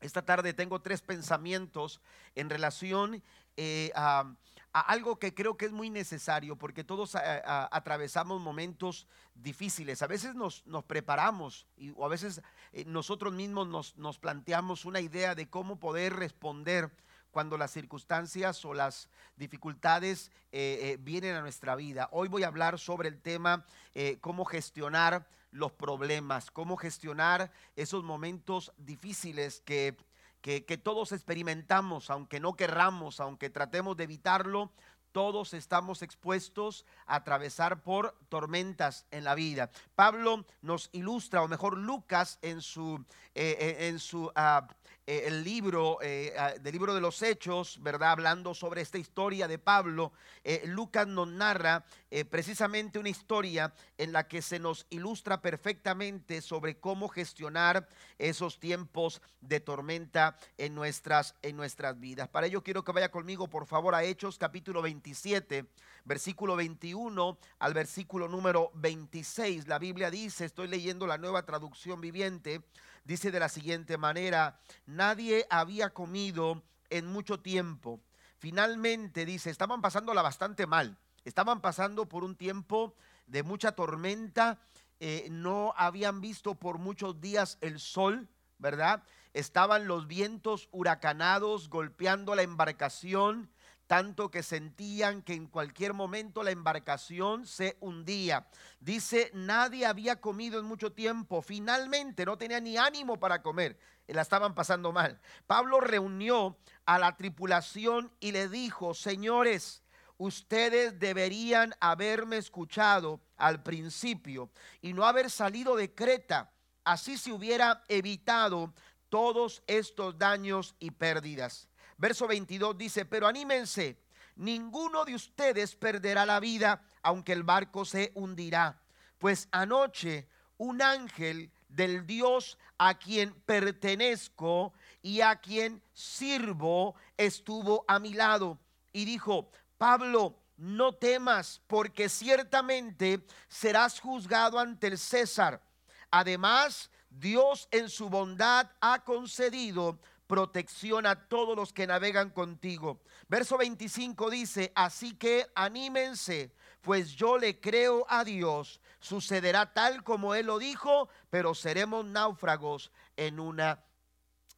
esta tarde tengo tres pensamientos en relación eh, a, algo que creo que es muy necesario, porque todos atravesamos momentos difíciles. A veces nos, preparamos y, o a veces eh, nosotros mismos nos, planteamos una idea de cómo poder responder cuando las circunstancias o las dificultades eh, vienen a nuestra vida. Hoy voy a hablar sobre el tema cómo gestionar los problemas, cómo gestionar esos momentos difíciles que, que, todos experimentamos, aunque no querramos, aunque tratemos de evitarlo, todos estamos expuestos a atravesar por tormentas en la vida. Pablo nos ilustra, o mejor Lucas en su, eh, eh, en su ah, eh, el libro, eh, ah, del libro de los Hechos, ¿verdad? Hablando sobre esta historia de Pablo, eh, Lucas nos narra precisamente una historia en la que se nos ilustra perfectamente sobre cómo gestionar esos tiempos de tormenta en nuestras, en nuestras vidas. Para ello quiero que vaya conmigo, por favor, a Hechos capítulo 27, versículo 21 al versículo número 26. La Biblia dice, estoy leyendo la nueva traducción viviente, dice de la siguiente manera, nadie había comido en mucho tiempo. Finalmente, dice, estaban pasándola bastante mal, estaban pasando por un tiempo de mucha tormenta, eh, no habían visto por muchos días el sol, ¿verdad? Estaban los vientos huracanados golpeando la embarcación, tanto que sentían que en cualquier momento la embarcación se hundía. Dice, nadie había comido en mucho tiempo, finalmente no tenía ni ánimo para comer, la estaban pasando mal. Pablo reunió a la tripulación y le dijo, señores, ustedes deberían haberme escuchado al principio y no haber salido de Creta. Así se hubiera evitado todos estos daños y pérdidas. Verso 22 dice, pero anímense, ninguno de ustedes perderá la vida, aunque el barco se hundirá. Pues anoche un ángel del Dios a quien pertenezco y a quien sirvo estuvo a mi lado y dijo, Pablo, no temas, porque ciertamente serás juzgado ante el César. Además, Dios en su bondad ha concedido protección a todos los que navegan contigo. Verso 25 dice, así que anímense, pues yo le creo a Dios. Sucederá tal como Él lo dijo, pero seremos náufragos en una,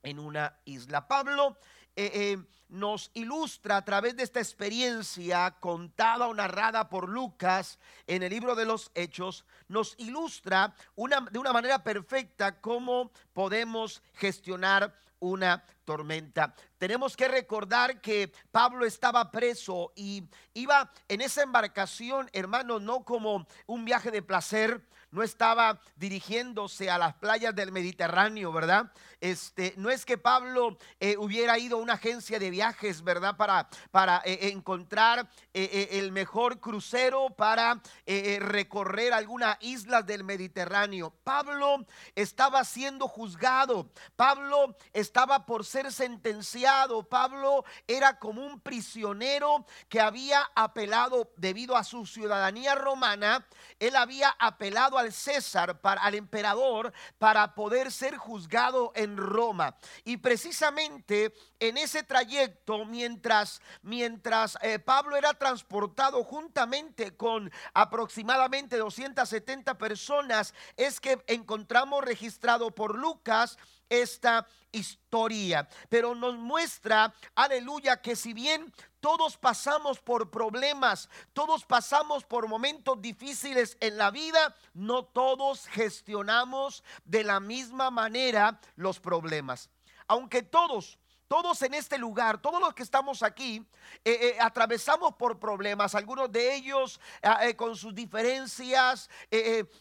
en una isla. Pablo eh, eh, nos ilustra a través de esta experiencia contada o narrada por Lucas en el libro de los Hechos, nos ilustra una, de una manera perfecta cómo podemos gestionar una tormenta. Tenemos que recordar que Pablo estaba preso y iba en esa embarcación, hermano, no como un viaje de placer, no estaba dirigiéndose a las playas del Mediterráneo, ¿verdad? Este, no es que Pablo eh, hubiera ido a una agencia de viajes, ¿verdad? Para, para eh, encontrar eh, el mejor crucero para recorrer algunas islas del Mediterráneo. Pablo estaba siendo juzgado. Pablo estaba por ser sentenciado. Pablo era como un prisionero que había apelado debido a su ciudadanía romana. Él había apelado al César, para, al emperador, para poder ser juzgado en Roma. Y precisamente en ese trayecto, mientras, mientras eh, Pablo era transportado juntamente con aproximadamente 270 personas, es que encontramos registrado por Lucas esta historia. Pero nos muestra, aleluya, que si bien todos pasamos por problemas, todos pasamos por momentos difíciles en la vida, no todos gestionamos de la misma manera los problemas. Aunque todos todos en este lugar, todos los que estamos aquí, eh, eh, atravesamos por problemas, algunos de ellos eh, con sus diferencias,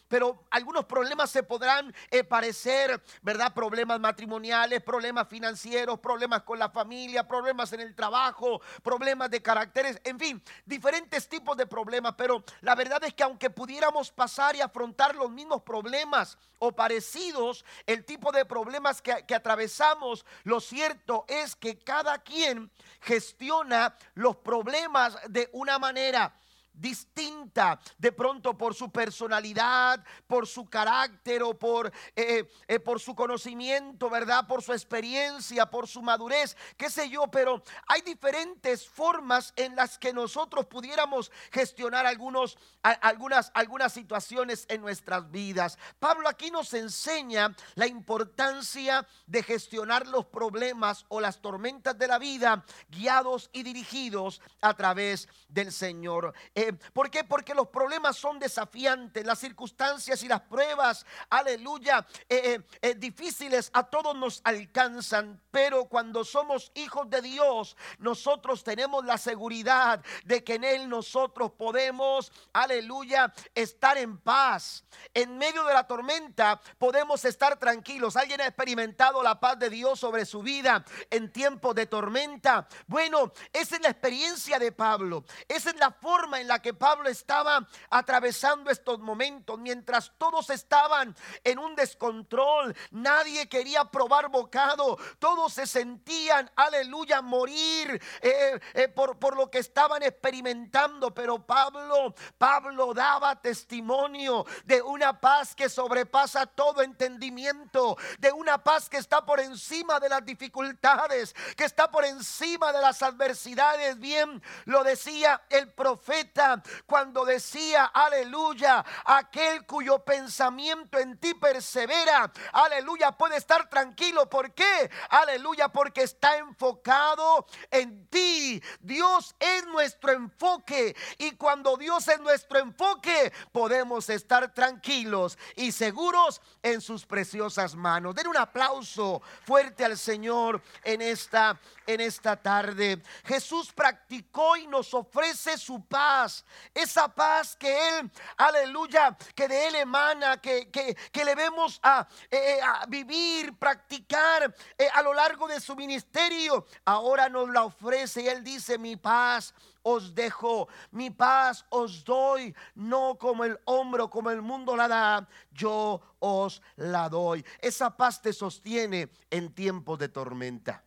pero algunos problemas se podrán parecer, ¿verdad? Problemas matrimoniales, problemas financieros, problemas con la familia, problemas en el trabajo, problemas de caracteres, en fin, diferentes tipos de problemas, pero la verdad es que aunque pudiéramos pasar y afrontar los mismos problemas o parecidos, el tipo de problemas que atravesamos, lo cierto es es que cada quien gestiona los problemas de una manera. Distinta, de pronto por su personalidad, por su carácter o por, eh, eh, por su conocimiento, ¿verdad? Por su experiencia, por su madurez, qué sé yo, pero hay diferentes formas en las que nosotros pudiéramos gestionar algunos, algunas, algunas situaciones en nuestras vidas. Pablo aquí nos enseña la importancia de gestionar los problemas o las tormentas de la vida guiados y dirigidos a través del Señor. Eh, ¿Por qué? Porque los problemas son desafiantes, las circunstancias y las pruebas, aleluya, eh, eh, difíciles a todos nos alcanzan, pero cuando somos hijos de Dios, nosotros tenemos la seguridad de que en Él nosotros podemos, aleluya, estar en paz. En medio de la tormenta podemos estar tranquilos. ¿Alguien ha experimentado la paz de Dios sobre su vida en tiempos de tormenta? Bueno, esa es la experiencia de Pablo. Esa es la forma en la que Pablo estaba atravesando estos momentos. Mientras todos estaban en un descontrol, nadie quería probar bocado. Todos se sentían, aleluya, morir eh, eh, por, por lo que estaban experimentando. Pero Pablo, Pablo daba testimonio de una paz que sobrepasa todo entendimiento, de una paz que está por encima de las dificultades, que está por encima de las adversidades. Bien, lo decía el profeta cuando decía, aleluya, aquel cuyo pensamiento en ti persevera, aleluya, puede estar tranquilo. ¿Por qué? Aleluya, porque está enfocado en ti. Dios es nuestro enfoque y cuando Dios es nuestro enfoque, podemos estar tranquilos y seguros en sus preciosas manos. Den un aplauso fuerte al Señor en esta en esta tarde. Jesús practicó y nos ofrece su paz. Esa paz que Él, aleluya, que de Él emana, que, que, le vemos a, eh, a, vivir, practicar eh, a lo largo de su ministerio. Ahora nos la ofrece y Él dice, mi paz os dejo, mi paz os doy, no como el hombro, como el mundo la da, yo os la doy. Esa paz te sostiene en tiempos de tormenta.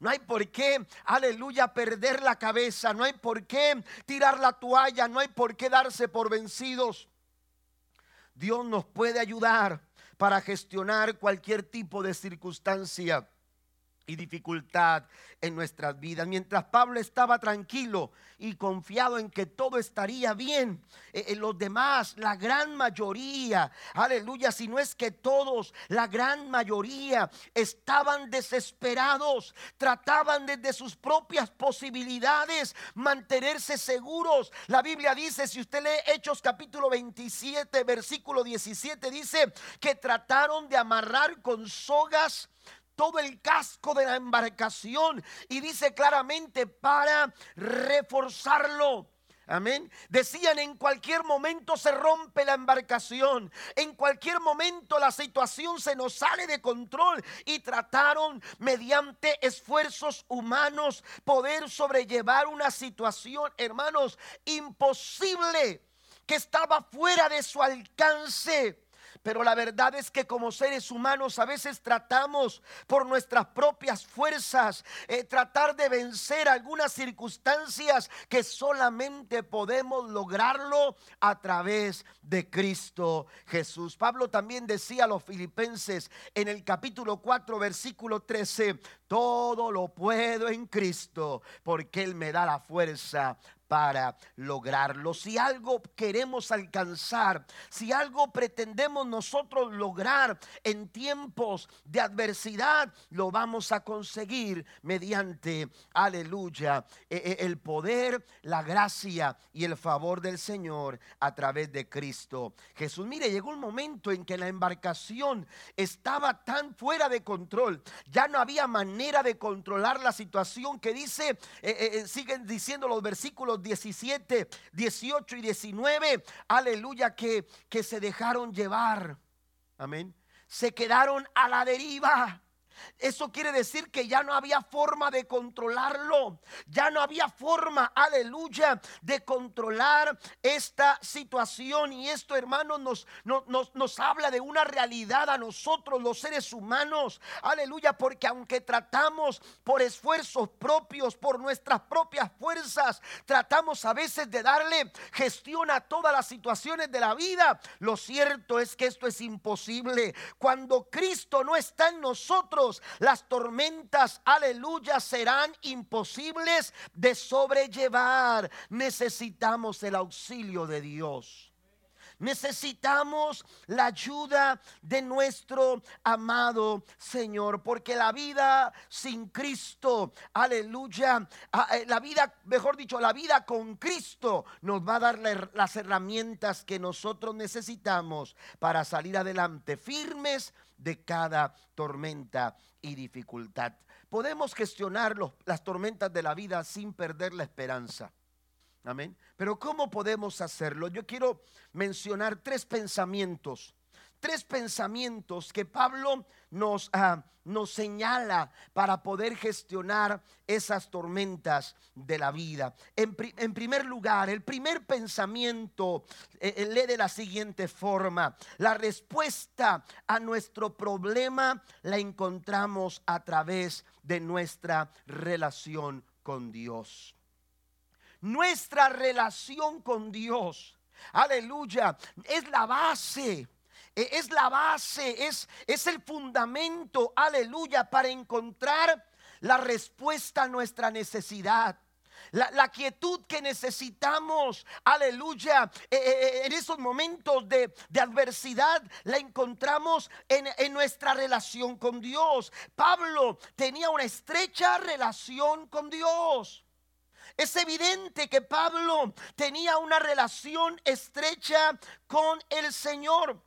No hay por qué, aleluya, perder la cabeza. No hay por qué tirar la toalla. No hay por qué darse por vencidos. Dios nos puede ayudar para gestionar cualquier tipo de circunstancia y dificultad en nuestras vidas. Mientras Pablo estaba tranquilo y confiado en que todo estaría bien, en eh, eh, los demás, la gran mayoría, aleluya, si no es que todos, la gran mayoría estaban desesperados, trataban desde sus propias posibilidades mantenerse seguros. La Biblia dice, si usted lee Hechos capítulo 27, versículo 17, dice que trataron de amarrar con sogas todo el casco de la embarcación y dice claramente para reforzarlo. Amén. Decían en cualquier momento se rompe la embarcación. En cualquier momento la situación se nos sale de control. Y trataron mediante esfuerzos humanos poder sobrellevar una situación, hermanos, imposible que estaba fuera de su alcance. Pero la verdad es que como seres humanos a veces tratamos por nuestras propias fuerzas, eh, tratar de vencer algunas circunstancias que solamente podemos lograrlo a través de Cristo Jesús. Pablo también decía a los filipenses en el capítulo 4, versículo 13, todo lo puedo en Cristo porque Él me da la fuerza para lograrlo. Si algo queremos alcanzar, si algo pretendemos nosotros lograr en tiempos de adversidad, lo vamos a conseguir mediante, aleluya, e, e, el poder, la gracia y el favor del Señor a través de Cristo Jesús. Mire, llegó un momento en que la embarcación estaba tan fuera de control, ya no había manera de controlar la situación que dice, eh, eh, siguen diciendo los versículos 17, 18 y 19, aleluya, que, que se dejaron llevar. Amén. Se quedaron a la deriva. Eso quiere decir que ya no había forma de controlarlo. Ya no había forma, aleluya, de controlar esta situación. Y esto, hermanos, nos, nos, nos, habla de una realidad a nosotros, los seres humanos. Aleluya, porque aunque tratamos por esfuerzos propios, por nuestras propias fuerzas, tratamos a veces de darle gestión a todas las situaciones de la vida. Lo cierto es que esto es imposible. Cuando Cristo no está en nosotros, las tormentas, aleluya, serán imposibles de sobrellevar. Necesitamos el auxilio de Dios. Necesitamos la ayuda de nuestro amado Señor, porque la vida sin Cristo, aleluya, ah, eh, la vida, mejor dicho, la vida con Cristo nos va a dar las herramientas que nosotros necesitamos para salir adelante firmes de cada tormenta y dificultad. Podemos gestionar las tormentas de la vida sin perder la esperanza. Amén. Pero ¿cómo podemos hacerlo? Yo quiero mencionar tres pensamientos tres pensamientos que Pablo nos, ah, nos señala para poder gestionar esas tormentas de la vida. En, primer lugar, el primer pensamiento eh, eh, lee de la siguiente forma. La respuesta a nuestro problema la encontramos a través de nuestra relación con Dios. Nuestra relación con Dios, aleluya, es la base es la base, es, es el fundamento, aleluya, para encontrar la respuesta a nuestra necesidad. La, quietud que necesitamos, aleluya, e, e, en esos momentos de, adversidad la encontramos en, en, nuestra relación con Dios. Pablo tenía una estrecha relación con Dios. Es evidente que Pablo tenía una relación estrecha con el Señor.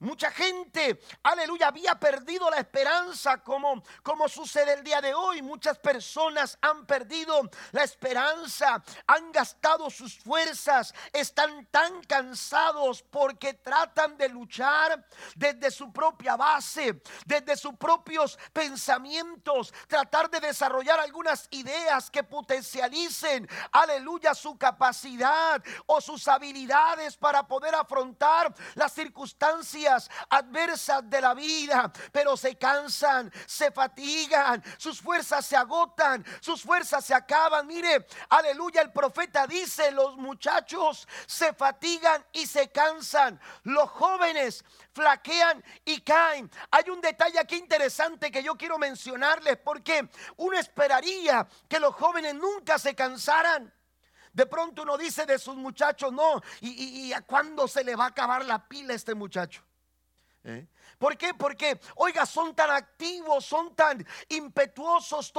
Mucha gente, aleluya, había perdido la esperanza como, como sucede el día de hoy. Muchas personas han perdido la esperanza, han gastado sus fuerzas, están tan cansados porque tratan de luchar desde su propia base, desde sus propios pensamientos, tratar de desarrollar algunas ideas que potencialicen, aleluya, su capacidad o sus habilidades para poder afrontar las circunstancias adversas de la vida, pero se cansan, se fatigan, sus fuerzas se agotan, sus fuerzas se acaban. Mire, aleluya, el profeta dice, los muchachos se fatigan y se cansan, los jóvenes flaquean y caen. Hay un detalle aquí interesante que yo quiero mencionarles porque uno esperaría que los jóvenes nunca se cansaran. De pronto uno dice de sus muchachos, no, y, y, a cuándo se le va a acabar la pila a este muchacho. ¿Eh? ¿Por qué? Porque, oiga, son tan activos, son tan impetuosos,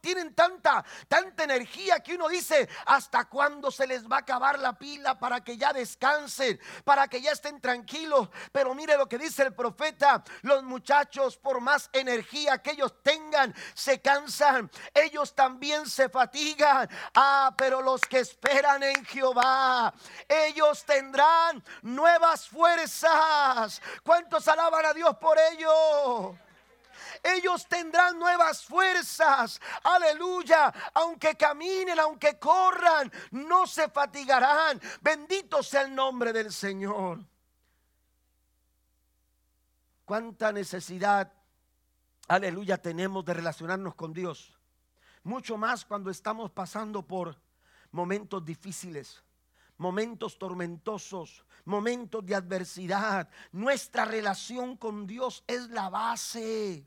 tienen tanta, tanta energía que uno dice, ¿hasta cuándo se les va a acabar la pila para que ya descansen, para que ya estén tranquilos? Pero mire lo que dice el profeta, los muchachos, por más energía que ellos tengan, se cansan, ellos también se fatigan. Ah, pero los que esperan en Jehová, ellos tendrán nuevas fuerzas. ¿Cuántos alaban a Dios por ello. Ellos tendrán nuevas fuerzas. Aleluya. Aunque caminen, aunque corran, no se fatigarán. Bendito sea el nombre del Señor. Cuánta necesidad, aleluya, tenemos de relacionarnos con Dios. Mucho más cuando estamos pasando por momentos difíciles momentos tormentosos, momentos de adversidad. Nuestra relación con Dios es la base.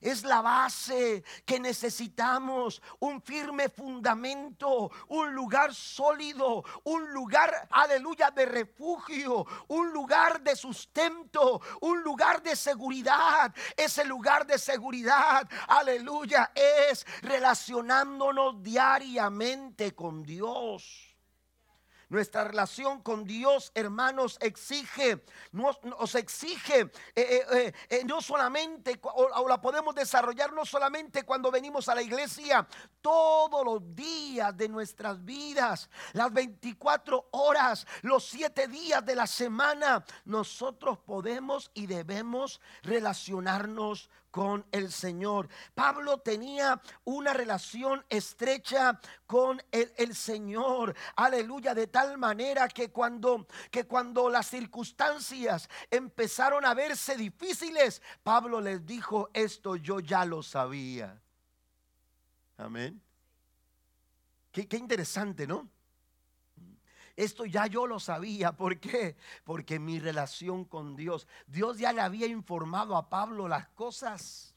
Es la base que necesitamos, un firme fundamento, un lugar sólido, un lugar, aleluya, de refugio, un lugar de sustento, un lugar de seguridad. Ese lugar de seguridad, aleluya, es relacionándonos diariamente con Dios. Nuestra relación con Dios, hermanos, exige, nos, exige eh, eh, eh, no solamente, o, la podemos desarrollar no solamente cuando venimos a la iglesia, todos los días de nuestras vidas, las 24 horas, los 7 días de la semana, nosotros podemos y debemos relacionarnos con el Señor. Pablo tenía una relación estrecha con el, Señor. Aleluya, de tal manera que cuando que cuando las circunstancias empezaron a verse difíciles, Pablo les dijo, "Esto yo ya lo sabía." Amén. Qué, qué interesante, ¿no? Esto ya yo lo sabía. ¿Por qué? Porque mi relación con Dios, Dios ya le había informado a Pablo las cosas.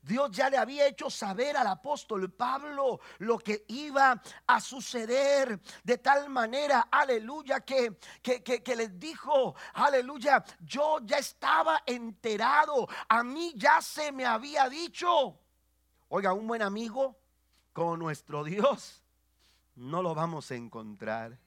Dios ya le había hecho saber al apóstol Pablo lo que iba a suceder de tal manera, aleluya, que, que, que, les dijo, aleluya, yo ya estaba enterado, a mí ya se me había dicho. Oiga, un buen amigo con nuestro Dios no lo vamos a encontrar.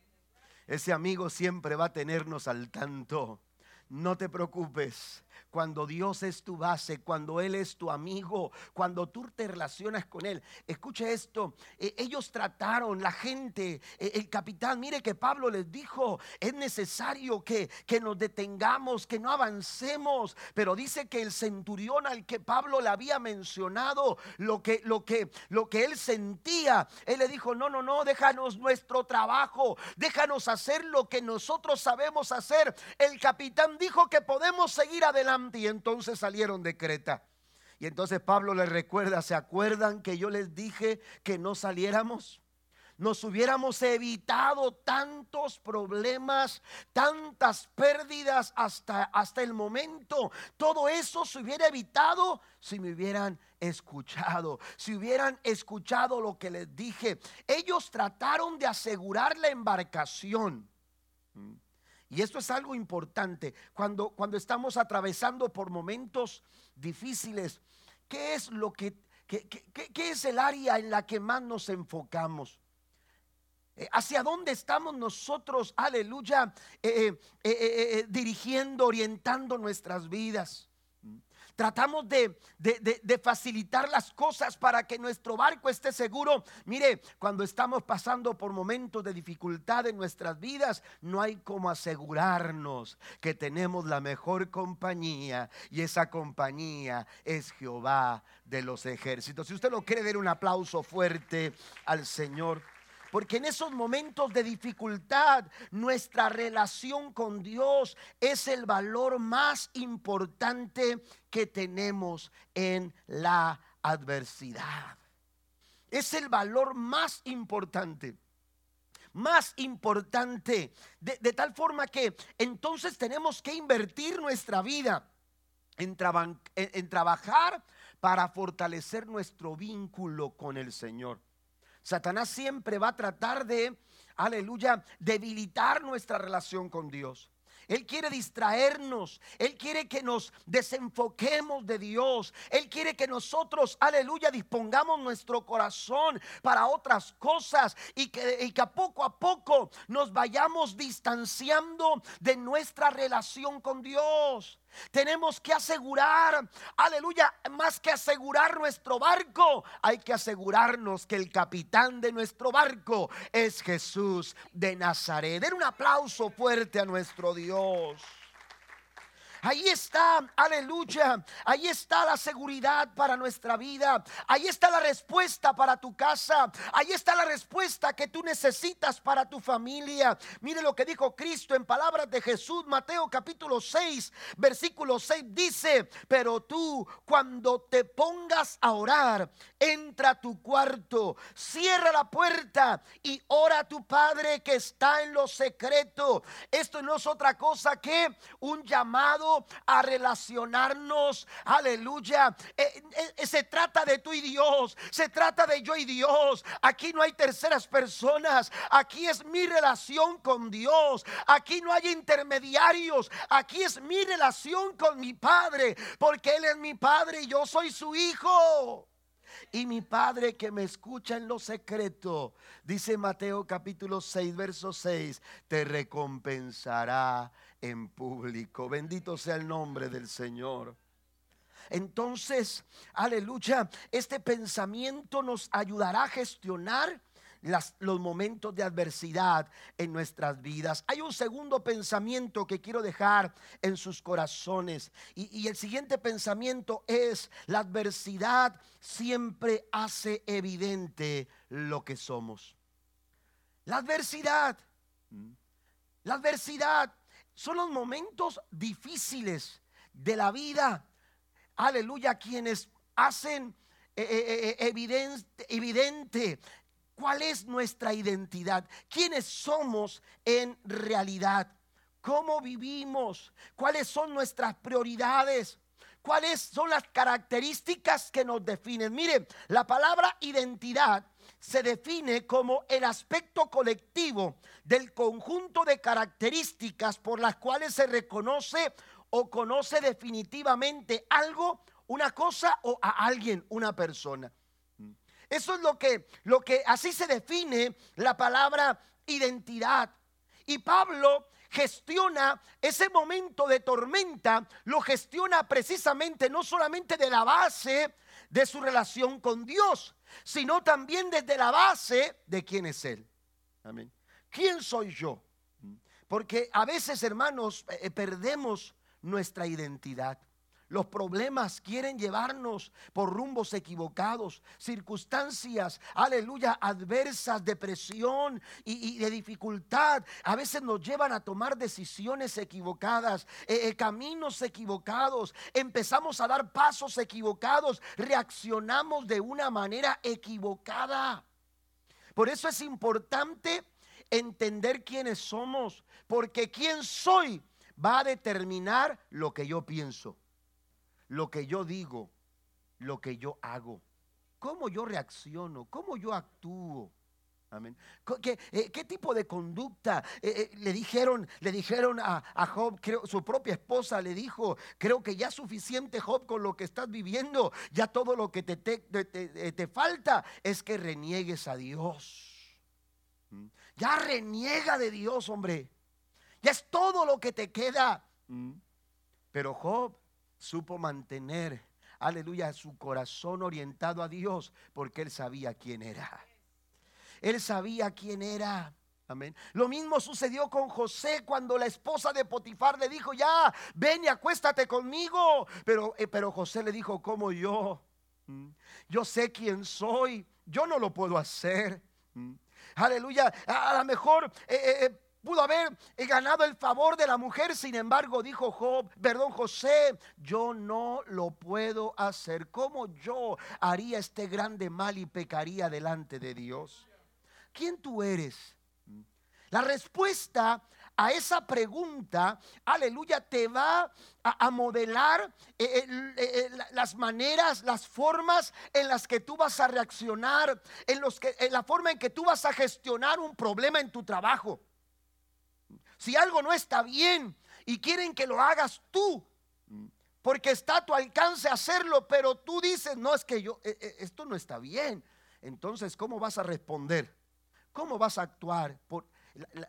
Ese amigo siempre va a tenernos al tanto. No te preocupes. Cuando Dios es tu base, cuando Él es tu amigo, cuando tú te relacionas con Él. Escuche esto, e, ellos trataron, la gente, e, el capitán, mire que Pablo les dijo, es necesario que, que nos detengamos, que no avancemos. Pero dice que el centurión al que Pablo le había mencionado, lo que, lo que, lo que él sentía, él le dijo, no, no, no, déjanos nuestro trabajo, déjanos hacer lo que nosotros sabemos hacer. El capitán dijo que podemos seguir adelante y entonces salieron de Creta. Y entonces Pablo les recuerda, ¿se acuerdan que yo les dije que no saliéramos? Nos hubiéramos evitado tantos problemas, tantas pérdidas hasta, hasta el momento. Todo eso se hubiera evitado si me hubieran escuchado, si hubieran escuchado lo que les dije. Ellos trataron de asegurar la embarcación. Y esto es algo importante. Cuando, cuando estamos atravesando por momentos difíciles, ¿qué es lo que, qué, es el área en la que más nos enfocamos? Eh, ¿Hacia dónde estamos nosotros, aleluya, eh, eh, dirigiendo, orientando nuestras vidas? Tratamos de, facilitar las cosas para que nuestro barco esté seguro. Mire, cuando estamos pasando por momentos de dificultad en nuestras vidas, no hay como asegurarnos que tenemos la mejor compañía y esa compañía es Jehová de los ejércitos. Si usted lo quiere, dar un aplauso fuerte al Señor. Porque en esos momentos de dificultad, nuestra relación con Dios es el valor más importante que tenemos en la adversidad. Es el valor más importante más importante. De, tal forma que entonces tenemos que invertir nuestra vida en, trabajar para fortalecer nuestro vínculo con el Señor. Satanás siempre va a tratar de, aleluya, debilitar nuestra relación con Dios. Él quiere distraernos. Él quiere que nos desenfoquemos de Dios. Él quiere que nosotros, aleluya, dispongamos nuestro corazón para otras cosas y que, y que, a poco a poco nos vayamos distanciando de nuestra relación con Dios. Tenemos que asegurar, aleluya, más que asegurar nuestro barco, hay que asegurarnos que el capitán de nuestro barco es Jesús de Nazaret. Den un aplauso fuerte a nuestro Dios. Ahí está, aleluya. Ahí está la seguridad para nuestra vida. Ahí está la respuesta para tu casa. Ahí está la respuesta que tú necesitas para tu familia. Mire lo que dijo Cristo en palabras de Jesús, Mateo capítulo 6, versículo 6 dice, pero tú cuando te pongas a orar, entra a tu cuarto, cierra la puerta y ora a tu Padre que está en lo secreto. Esto no es otra cosa que un llamado a relacionarnos. Aleluya. Eh, eh, se trata de tú y Dios. Se trata de yo y Dios. Aquí no hay terceras personas. Aquí es mi relación con Dios. Aquí no hay intermediarios. Aquí es mi relación con mi Padre. Porque Él es mi Padre y yo soy su Hijo. Y mi Padre que me escucha en lo secreto, dice Mateo capítulo 6, verso 6, te recompensará en público. Bendito sea el nombre del Señor. Entonces, aleluya, este pensamiento nos ayudará a gestionar los momentos de adversidad en nuestras vidas. Hay un segundo pensamiento que quiero dejar en sus corazones. Y, y el siguiente pensamiento es, la adversidad siempre hace evidente lo que somos. La adversidad, la adversidad son los momentos difíciles de la vida. Aleluya, quienes hacen eh, eh, eh, evidente, evidente cuál es nuestra identidad, quiénes somos en realidad, cómo vivimos, cuáles son nuestras prioridades. ¿Cuáles son las características que nos definen? Miren, la palabra identidad se define como el aspecto colectivo del conjunto de características por las cuales se reconoce o conoce definitivamente algo, una cosa o a alguien, una persona. Eso es lo que, lo que así se define la palabra identidad. Y Pablo gestiona ese momento de tormenta, lo gestiona precisamente no solamente de la base de su relación con Dios, sino también desde la base de quién es Él. Amén. ¿Quién soy yo? Porque a veces, hermanos, eh, eh, perdemos nuestra identidad. Los problemas quieren llevarnos por rumbos equivocados, circunstancias, aleluya, adversas, depresión y, de dificultad. A veces nos llevan a tomar decisiones equivocadas, eh, caminos equivocados. Empezamos a dar pasos equivocados, reaccionamos de una manera equivocada. Por eso es importante entender quiénes somos, porque quién soy va a determinar lo que yo pienso, lo que yo digo, lo que yo hago, cómo yo reacciono, cómo yo actúo. Amén. ¿Qué, eh, qué tipo de conducta eh, eh, le dijeron, le dijeron a, Job? Su propia esposa le dijo, creo que ya suficiente Job con lo que estás viviendo, ya todo lo que te, te, te falta es que reniegues a Dios. ¿Mm? Ya reniega de Dios, hombre. Ya es todo lo que te queda. ¿Mm? Pero Job supo mantener, aleluya, su corazón orientado a Dios porque él sabía quién era. Él sabía quién era. Amén. Lo mismo sucedió con José cuando la esposa de Potifar le dijo, ya, ven y acuéstate conmigo. Pero, eh, pero José le dijo, como yo? ¿Mm? Yo sé quién soy, yo no lo puedo hacer. ¿Mm? Aleluya, a, lo mejor... Eh, eh, pudo haber ganado el favor de la mujer, sin embargo dijo Job, perdón José, yo no lo puedo hacer. ¿Cómo yo haría este grande mal y pecaría delante de Dios? ¿Quién tú eres? La respuesta a esa pregunta, aleluya, te va a, modelar eh, eh, eh, las maneras, las formas en las que tú vas a reaccionar, en, los que, en la forma en que tú vas a gestionar un problema en tu trabajo. Si algo no está bien y quieren que lo hagas tú, porque está a tu alcance hacerlo, pero tú dices, no, es que yo, eh, eh, esto no está bien. Entonces, ¿cómo vas a responder? ¿Cómo vas a actuar? Por,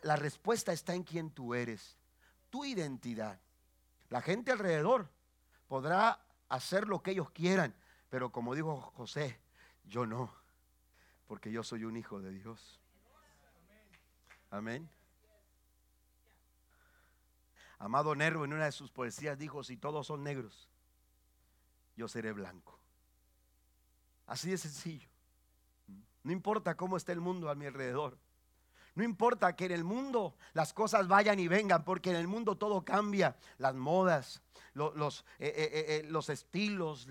la, respuesta está en quién tú eres, tu identidad. La gente alrededor podrá hacer lo que ellos quieran, pero como dijo José, yo no, porque yo soy un hijo de Dios. Amén. Amado Nervo en una de sus poesías dijo, si todos son negros, yo seré blanco. Así de sencillo. No importa cómo esté el mundo a mi alrededor. No importa que en el mundo las cosas vayan y vengan, porque en el mundo todo cambia. Las modas, los, eh, eh, eh, los estilos,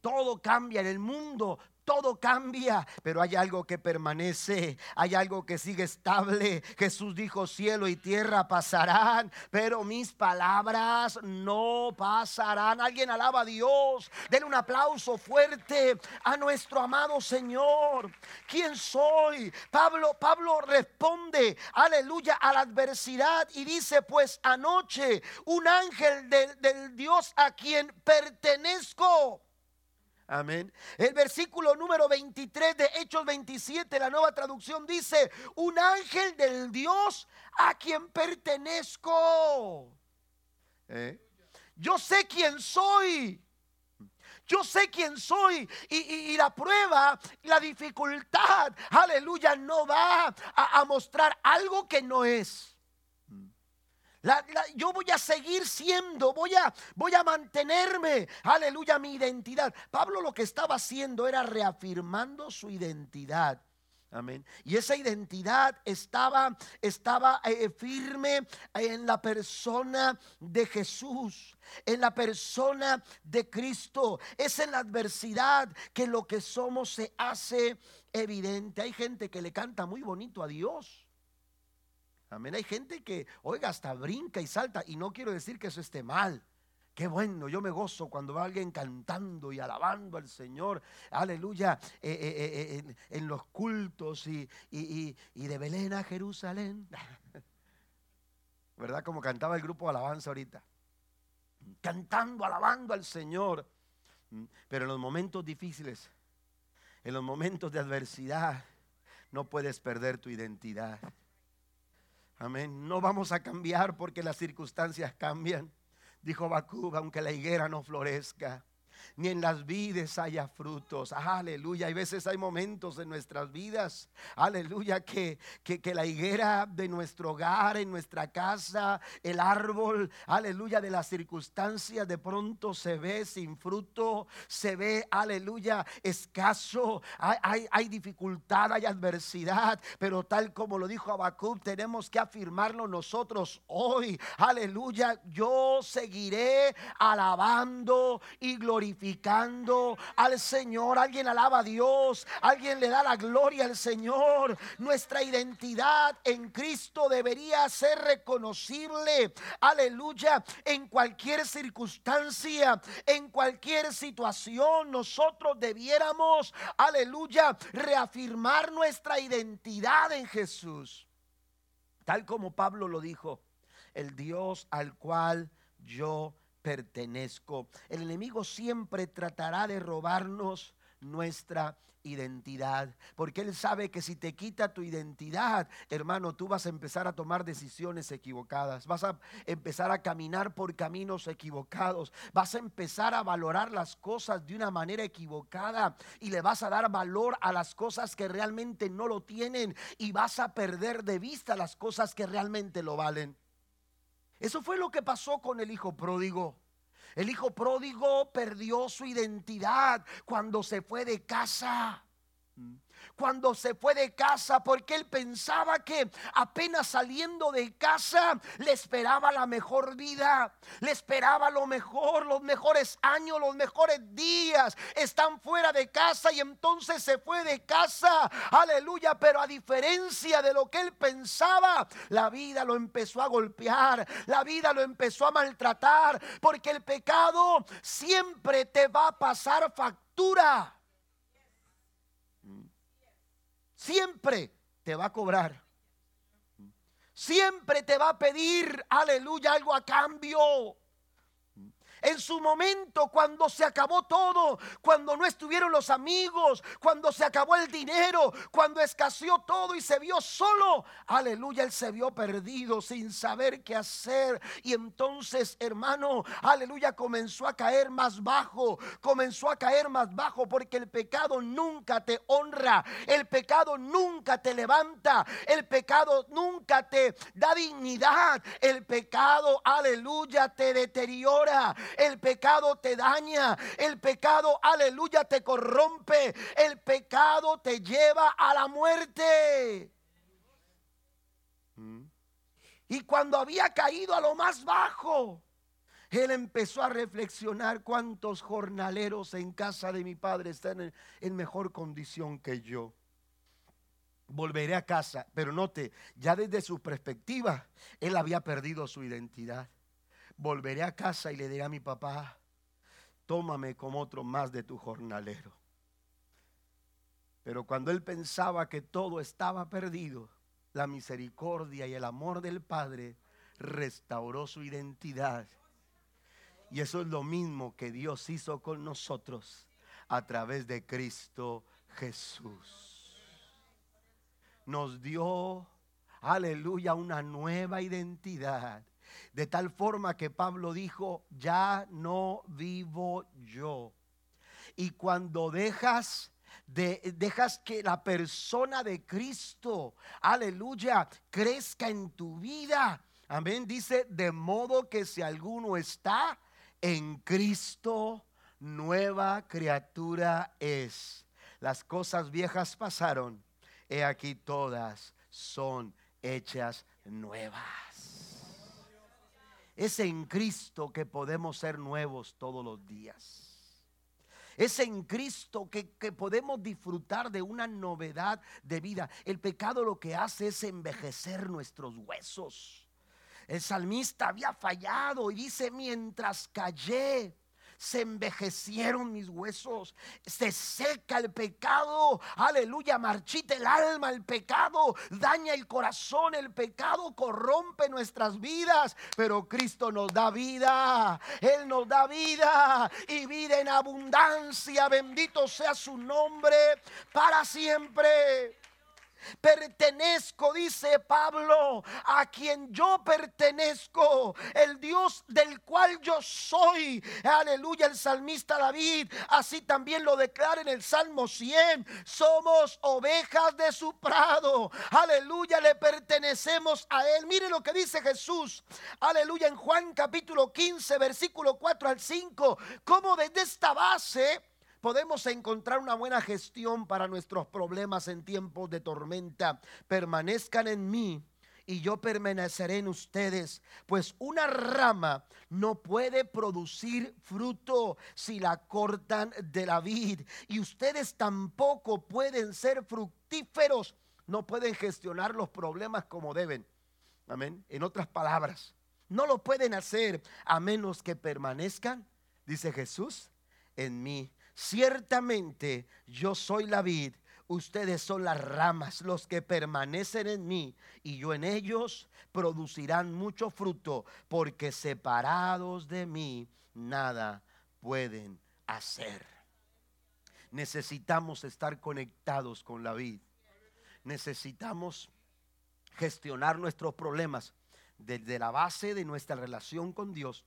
todo cambia. En el mundo todo cambia, pero hay algo que permanece, hay algo que sigue estable. Jesús dijo, cielo y tierra pasarán, pero mis palabras no pasarán. Alguien alaba a Dios. Den un aplauso fuerte a nuestro amado Señor. ¿Quién soy? Pablo, Pablo responde, aleluya, a la adversidad y dice, pues anoche un ángel del Dios a quien pertenezco Amén. El versículo número 23 de Hechos 27, la nueva traducción dice, un ángel del Dios a quien pertenezco. ¿Eh? Yo sé quién soy. Yo sé quién soy y, la prueba, la dificultad, aleluya, no va a, mostrar algo que no es. Yo voy a seguir siendo, voy a, voy a mantenerme, aleluya, mi identidad. Pablo lo que estaba haciendo era reafirmando su identidad. Amén. Y esa identidad estaba, estaba eh, firme en la persona de Jesús, en la persona de Cristo. Es en la adversidad que lo que somos se hace evidente. Hay gente que le canta muy bonito a Dios. Amén. Hay gente que, oiga, hasta brinca y salta. Y no quiero decir que eso esté mal. Qué bueno, yo me gozo cuando va alguien cantando y alabando al Señor, aleluya, eh, eh, eh, en, los cultos y, de Belén a Jerusalén. ¿Verdad? Como cantaba el grupo Alabanza ahorita. Cantando, alabando al Señor. Pero en los momentos difíciles, en los momentos de adversidad, no puedes perder tu identidad. Amén. No vamos a cambiar porque las circunstancias cambian. Dijo Bacub, aunque la higuera no florezca, ni en las vides haya frutos. Aleluya. Hay veces hay momentos en nuestras vidas, aleluya, que, que, la higuera de nuestro hogar, en nuestra casa, el árbol, aleluya, de las circunstancias, de pronto se ve sin fruto, se ve, aleluya, escaso. Hay, hay, dificultad, hay adversidad, pero tal como lo dijo Abacub, tenemos que afirmarlo nosotros hoy. Aleluya, yo seguiré alabando y glorificando al Señor. Alguien alaba a Dios, alguien le da la gloria al Señor. Nuestra identidad en Cristo debería ser reconocible. Aleluya. En cualquier circunstancia, en cualquier situación, nosotros debiéramos, aleluya, reafirmar nuestra identidad en Jesús. Tal como Pablo lo dijo, el Dios al cual yo pertenezco. El enemigo siempre tratará de robarnos nuestra identidad, porque él sabe que si te quita tu identidad, hermano, tú vas a empezar a tomar decisiones equivocadas, vas a empezar a caminar por caminos equivocados, vas a empezar a valorar las cosas de una manera equivocada y le vas a dar valor a las cosas que realmente no lo tienen y vas a perder de vista las cosas que realmente lo valen. Eso fue lo que pasó con el hijo pródigo. El hijo pródigo perdió su identidad cuando se fue de casa cuando se fue de casa porque él pensaba que apenas saliendo de casa le esperaba la mejor vida, le esperaba lo mejor, los mejores años, los mejores días. Están fuera de casa y entonces se fue de casa, aleluya, pero a diferencia de lo que él pensaba, la vida lo empezó a golpear, la vida lo empezó a maltratar, porque el pecado siempre te va a pasar factura siempre te va a cobrar. Siempre te va a pedir, aleluya, algo a cambio. En su momento, cuando se acabó todo, cuando no estuvieron los amigos, cuando se acabó el dinero, cuando escaseó todo y se vio solo, aleluya, él se vio perdido sin saber qué hacer. Y entonces, hermano, aleluya, comenzó a caer más bajo, comenzó a caer más bajo porque el pecado nunca te honra, el pecado nunca te levanta, el pecado nunca te da dignidad, el pecado, aleluya, te deteriora. El pecado te daña. El pecado, aleluya, te corrompe. El pecado te lleva a la muerte. Y cuando había caído a lo más bajo, él empezó a reflexionar cuántos jornaleros en casa de mi padre están en, mejor condición que yo. Volveré a casa, pero note, ya desde su perspectiva, él había perdido su identidad volveré a casa y le diré a mi papá, tómame como otro más de tu jornalero. Pero cuando él pensaba que todo estaba perdido, la misericordia y el amor del Padre restauró su identidad. Y eso es lo mismo que Dios hizo con nosotros a través de Cristo Jesús. Nos dio, aleluya, una nueva identidad de tal forma que Pablo dijo, ya no vivo yo, Y cuando dejas de, dejas que la persona de Cristo, aleluya, crezca en tu vida. Amén. Dice, de modo que si alguno está en Cristo, nueva criatura es. Las cosas viejas pasaron, he aquí todas son hechas nuevas. Es en Cristo que podemos ser nuevos todos los días. Es en Cristo que, que, podemos disfrutar de una novedad de vida. El pecado lo que hace es envejecer nuestros huesos. El salmista había fallado y dice, mientras callé, se envejecieron mis huesos, se seca el pecado, aleluya, marchita el alma el pecado, daña el corazón, el pecado corrompe nuestras vidas, pero Cristo nos da vida, Él nos da vida y vida en abundancia, bendito sea su nombre para siempre. Pertenezco, dice Pablo, a quien yo pertenezco, el Dios del cual yo soy. Aleluya, el salmista David, así también lo declara en el Salmo 100. Somos ovejas de su prado. Aleluya, le pertenecemos a Él. Mire lo que dice Jesús. Aleluya, en Juan capítulo 15, versículo 4 al 5. Como desde esta base podemos encontrar una buena gestión para nuestros problemas en tiempos de tormenta. Permanezcan en mí y yo permaneceré en ustedes, pues una rama no puede producir fruto si la cortan de la vid, y ustedes tampoco pueden ser fructíferos, no pueden gestionar los problemas como deben. Amén. En otras palabras, no lo pueden hacer a menos que permanezcan, dice Jesús, en mí Ciertamente yo soy la vid, ustedes son las ramas, los que permanecen en mí y yo en ellos producirán mucho fruto, porque separados de mí nada pueden hacer. Necesitamos estar conectados con la vid. Necesitamos gestionar nuestros problemas desde la base de nuestra relación con Dios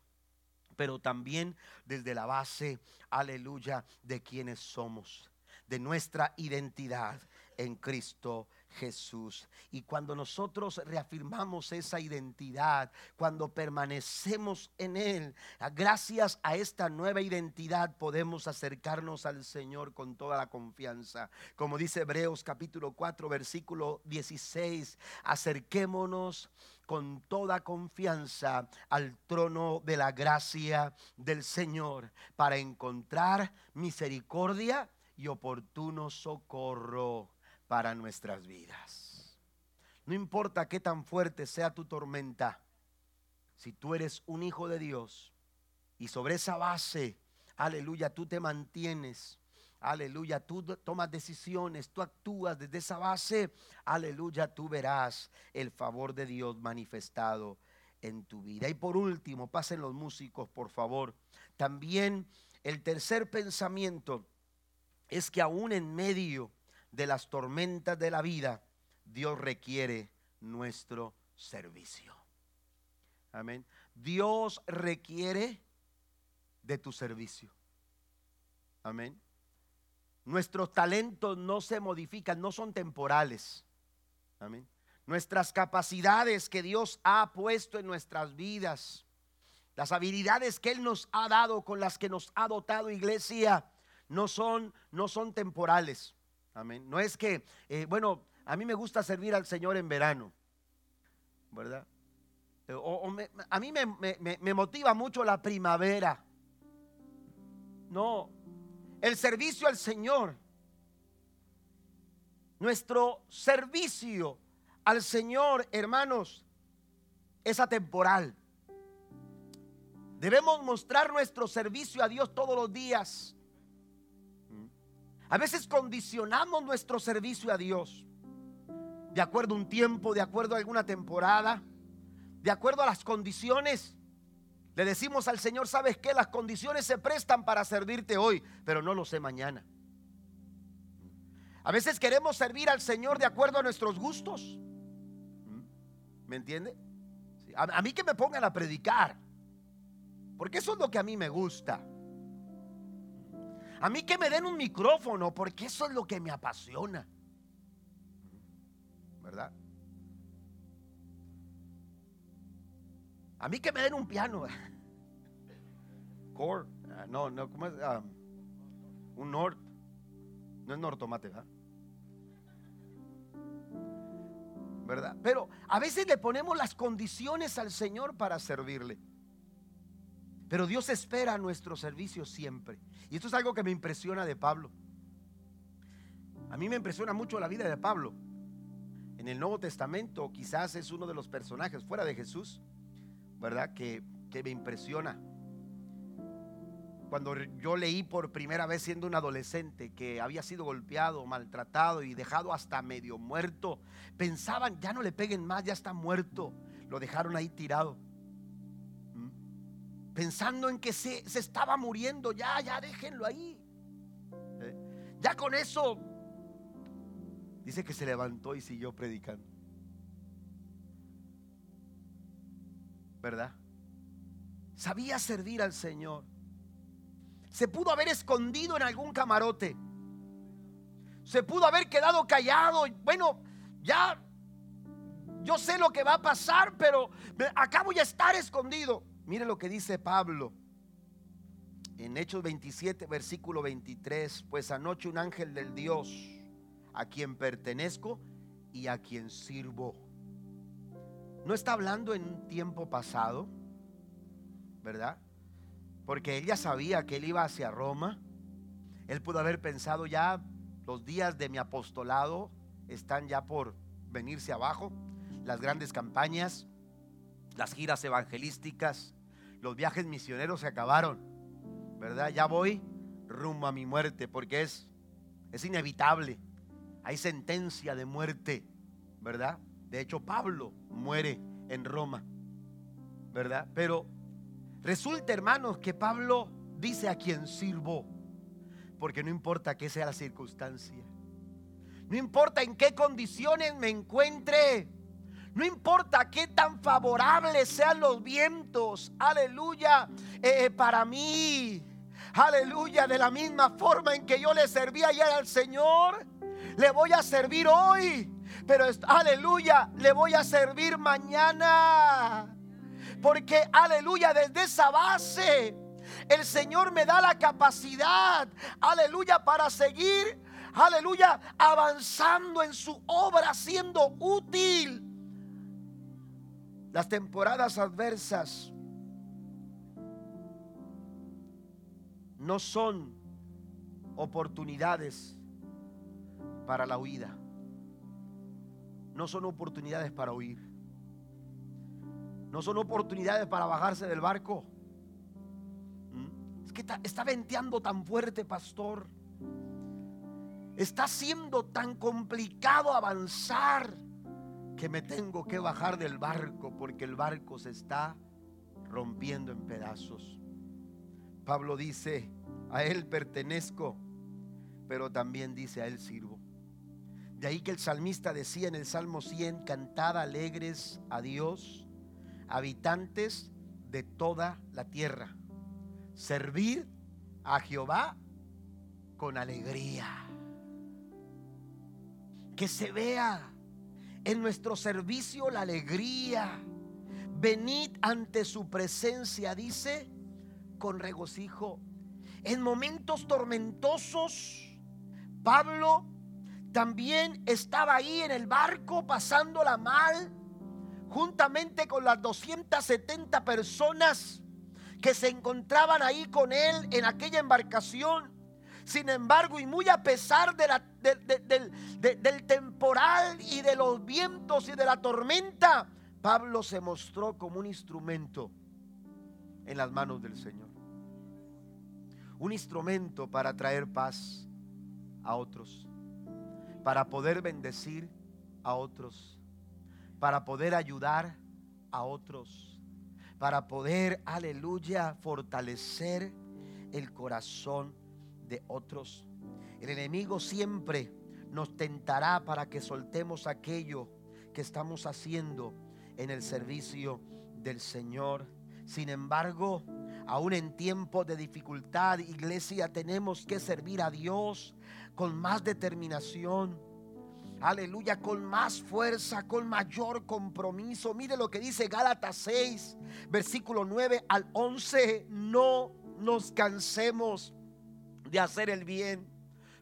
pero también desde la base, aleluya, de quienes somos, de nuestra identidad en Cristo Jesús. Y cuando nosotros reafirmamos esa identidad, cuando permanecemos en Él, gracias a esta nueva identidad podemos acercarnos al Señor con toda la confianza. Como dice Hebreos capítulo 4, versículo 16, acerquémonos con toda confianza al trono de la gracia del Señor para encontrar misericordia y oportuno socorro para nuestras vidas. No importa qué tan fuerte sea tu tormenta, si tú eres un hijo de Dios y sobre esa base, aleluya, tú te mantienes aleluya, tú tomas decisiones, tú actúas desde esa base, aleluya, tú verás el favor de Dios manifestado en tu vida. Y por último, pasen los músicos, por favor. También el tercer pensamiento es que aún en medio de las tormentas de la vida, Dios requiere nuestro servicio. Amén. Dios requiere de tu servicio. Amén. Nuestros talentos no se modifican, no son temporales. Amén. Nuestras capacidades que Dios ha puesto en nuestras vidas, las habilidades que Él nos ha dado, con las que nos ha dotado iglesia, no son, no son temporales. Amén. No es que, eh, bueno, a mí me gusta servir al Señor en verano, ¿verdad? a mí me motiva mucho la primavera. No, el servicio al Señor. Nuestro servicio al Señor, hermanos, es atemporal. Debemos mostrar nuestro servicio a Dios todos los días. A veces condicionamos nuestro servicio a Dios de acuerdo a un tiempo, de acuerdo a alguna temporada, de acuerdo a las condiciones. Le decimos al Señor, ¿sabes qué? Las condiciones se prestan para servirte hoy, pero no lo sé mañana. A veces queremos servir al Señor de acuerdo a nuestros gustos. ¿Me entiende? A, mí que me pongan a predicar, porque eso es lo que a mí me gusta. A mí que me den un micrófono, porque eso es lo que me apasiona. ¿Verdad? A mí que me den un piano. Core. Ah, no, no, ¿cómo es? Ah, un Nord. No es Nortomate, ¿verdad? ¿Verdad? Pero a veces le ponemos las condiciones al Señor para servirle. Pero Dios espera nuestro servicio siempre. Y esto es algo que me impresiona de Pablo. A mí me impresiona mucho la vida de Pablo. En el Nuevo Testamento quizás es uno de los personajes fuera de Jesús, ¿verdad? Que, que me impresiona cuando yo leí por primera vez siendo un adolescente que había sido golpeado, maltratado y dejado hasta medio muerto, pensaban, ya no le peguen más, ya está muerto. Lo dejaron ahí tirado. Pensando en que se, estaba muriendo, ya, ya déjenlo ahí. ¿Eh? Ya con eso, dice que se levantó y siguió predicando. ¿Verdad? Sabía servir al Señor se pudo haber escondido en algún camarote. Se pudo haber quedado callado. Bueno, ya yo sé lo que va a pasar, pero acá voy a estar escondido. Mire lo que dice Pablo en Hechos 27, versículo 23. Pues anoche un ángel del Dios a quien pertenezco y a quien sirvo. No está hablando en un tiempo pasado, ¿verdad? porque ella sabía que él iba hacia Roma. Él pudo haber pensado ya, los días de mi apostolado están ya por venirse abajo, las grandes campañas, las giras evangelísticas, los viajes misioneros se acabaron, ¿verdad? Ya voy rumbo a mi muerte porque es, es inevitable, hay sentencia de muerte, ¿verdad? De hecho, Pablo muere en Roma, ¿verdad? Pero Resulta, hermanos, que Pablo dice a quien sirvo, porque no importa qué sea la circunstancia, no importa en qué condiciones me encuentre, no importa qué tan favorables sean los vientos, aleluya, eh, eh, para mí, aleluya, de la misma forma en que yo le serví ayer al Señor, le voy a servir hoy, pero aleluya, le voy a servir mañana. Porque, aleluya, desde esa base, el Señor me da la capacidad, aleluya, para seguir, aleluya, avanzando en su obra, siendo útil. Las temporadas adversas no son oportunidades para la huida. No son oportunidades para huir. No son oportunidades para bajarse del barco. ¿Mm? Es que está, venteando tan fuerte, pastor. Está siendo tan complicado avanzar que me tengo que bajar del barco porque el barco se está rompiendo en pedazos. Pablo dice, a él pertenezco, pero también dice, a él sirvo. De ahí que el salmista decía en el Salmo 100, cantad alegres a Dios habitantes de toda la tierra. Servir a Jehová con alegría. Que se vea en nuestro servicio la alegría. Venid ante su presencia, dice, con regocijo. En momentos tormentosos, Pablo también estaba ahí en el barco pasándola mal juntamente con las 270 personas que se encontraban ahí con él en aquella embarcación. Sin embargo, y muy a pesar del temporal y de los vientos y de la tormenta, Pablo se mostró como un instrumento en las manos del Señor. Un instrumento para traer paz a otros, para poder bendecir a otros para poder ayudar a otros, para poder, aleluya, fortalecer el corazón de otros. El enemigo siempre nos tentará para que soltemos aquello que estamos haciendo en el servicio del Señor. Sin embargo, Aún en tiempos de dificultad, iglesia, tenemos que servir a Dios con más determinación. Aleluya, con más fuerza, con mayor compromiso. Mire lo que dice Gálatas 6, versículo 9 al 11. No nos cansemos de hacer el bien,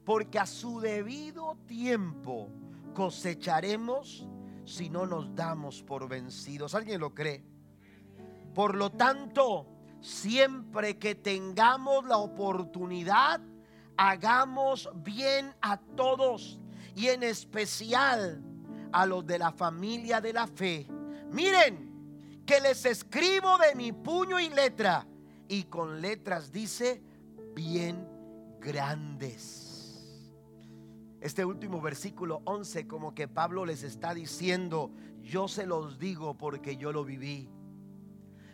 porque a su debido tiempo cosecharemos si no nos damos por vencidos. ¿Alguien lo cree? Por lo tanto, siempre que tengamos la oportunidad, hagamos bien a todos y en especial a los de la familia de la fe. Miren, que les escribo de mi puño y letra, y con letras dice, bien grandes. Este último versículo 11 como que Pablo les está diciendo, yo se los digo porque yo lo viví.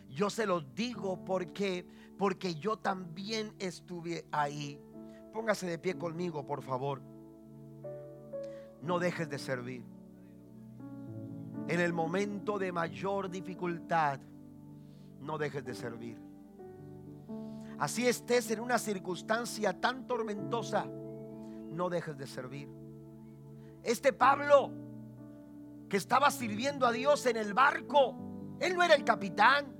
Yo se los digo porque porque yo también estuve ahí. Póngase de pie conmigo, por favor. No dejes de servir. En el momento de mayor dificultad, no dejes de servir. Así estés en una circunstancia tan tormentosa, no dejes de servir. Este Pablo que estaba sirviendo a Dios en el barco, él no era el capitán.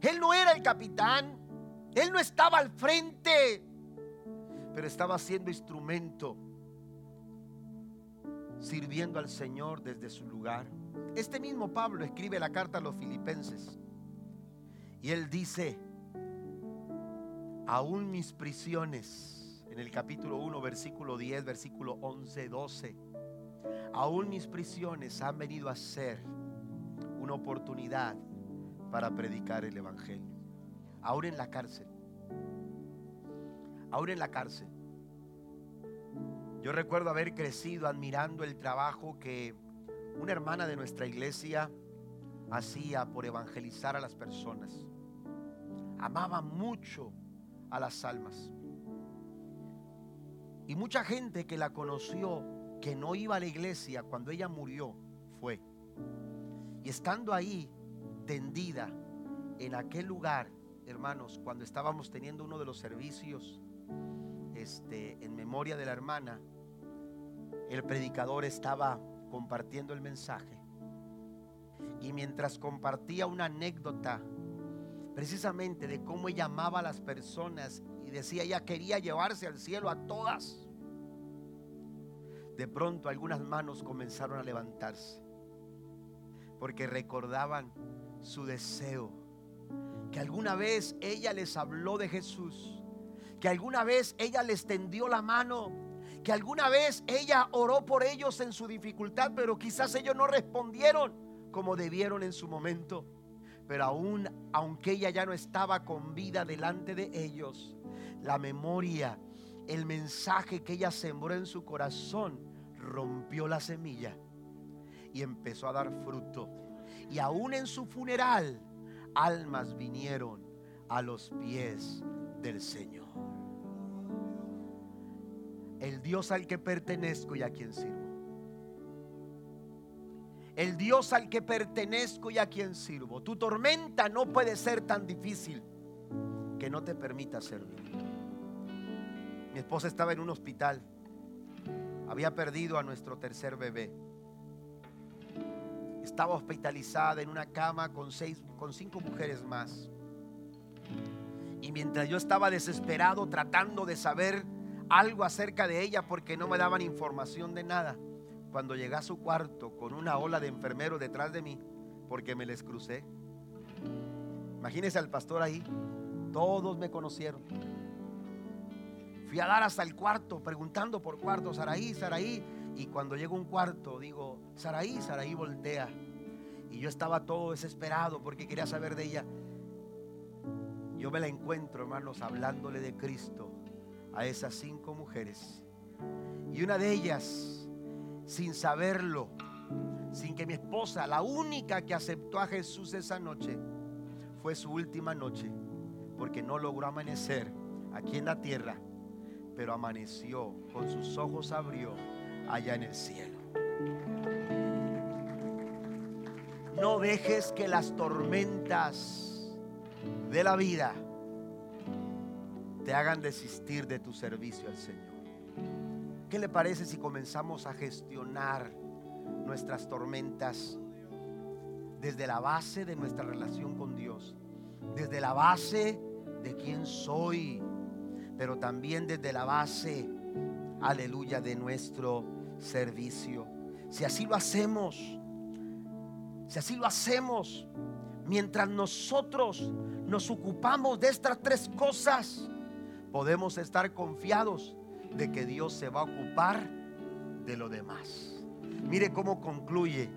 Él no era el capitán. Él no estaba al frente, pero estaba siendo instrumento, sirviendo al Señor desde su lugar. Este mismo Pablo escribe la carta a los filipenses y él dice, aún mis prisiones, en el capítulo 1, versículo 10, versículo 11, 12. Aún mis prisiones han venido a ser una oportunidad para predicar el Evangelio. Aún en la cárcel. Aún en la cárcel. Yo recuerdo haber crecido admirando el trabajo que una hermana de nuestra iglesia hacía por evangelizar a las personas. Amaba mucho a las almas. Y mucha gente que la conoció, que no iba a la iglesia cuando ella murió, fue. Y estando ahí, tendida en aquel lugar, hermanos, cuando estábamos teniendo uno de los servicios este, en memoria de la hermana, el predicador estaba compartiendo el mensaje. Y mientras compartía una anécdota precisamente de cómo ella amaba a las personas y decía ella quería llevarse al cielo a todas. De pronto algunas manos comenzaron a levantarse porque recordaban su deseo, que alguna vez ella les habló de Jesús, que alguna vez ella les tendió la mano, que alguna vez ella oró por ellos en su dificultad, pero quizás ellos no respondieron como debieron en su momento. Pero aún, aunque ella ya no estaba con vida delante de ellos, la memoria, el mensaje que ella sembró en su corazón, rompió la semilla y empezó a dar fruto. Y aún en su funeral, almas vinieron a los pies del Señor. El Dios al que pertenezco y a quien sirvo. El Dios al que pertenezco y a quien sirvo. Tu tormenta no puede ser tan difícil que no te permita servir. Mi esposa estaba en un hospital. Había perdido a nuestro tercer bebé. Estaba hospitalizada en una cama con, seis, con cinco mujeres más. Y mientras yo estaba desesperado tratando de saber algo acerca de ella porque no me daban información de nada, cuando llegué a su cuarto con una ola de enfermeros detrás de mí, porque me les crucé. Imagínense al pastor ahí, todos me conocieron. Fui a dar hasta el cuarto, preguntando por cuarto, Saraí, Saraí. Y cuando llego un cuarto, digo, Saraí, Saraí voltea. Y yo estaba todo desesperado porque quería saber de ella. Yo me la encuentro, hermanos, hablándole de Cristo a esas cinco mujeres. Y una de ellas, sin saberlo, sin que mi esposa, la única que aceptó a Jesús esa noche, fue su última noche, porque no logró amanecer aquí en la tierra pero amaneció, con sus ojos abrió allá en el cielo. No dejes que las tormentas de la vida te hagan desistir de tu servicio al Señor. ¿Qué le parece si comenzamos a gestionar nuestras tormentas desde la base de nuestra relación con Dios? Desde la base de quién soy, pero también desde la base, aleluya, de nuestro servicio. Si así lo hacemos, si así lo hacemos, mientras nosotros nos ocupamos de estas tres cosas, podemos estar confiados de que Dios se va a ocupar de lo demás. Mire cómo concluye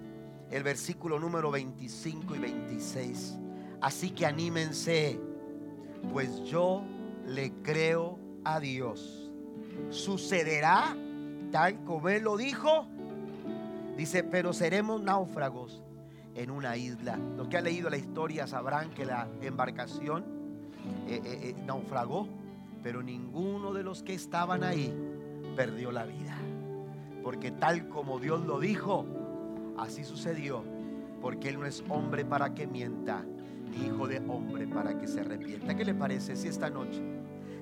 el versículo número 25 y 26. Así que anímense, pues yo le creo a Dios. Sucederá tal como Él lo dijo. Dice, pero seremos náufragos en una isla. Los que han leído la historia sabrán que la embarcación eh, eh, eh, naufragó, pero ninguno de los que estaban ahí perdió la vida. Porque tal como Dios lo dijo, así sucedió. Porque Él no es hombre para que mienta, ni hijo de hombre para que se arrepienta. ¿Qué le parece si esta noche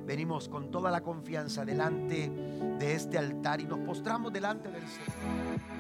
venimos con toda la confianza delante de este altar y nos postramos delante del Señor?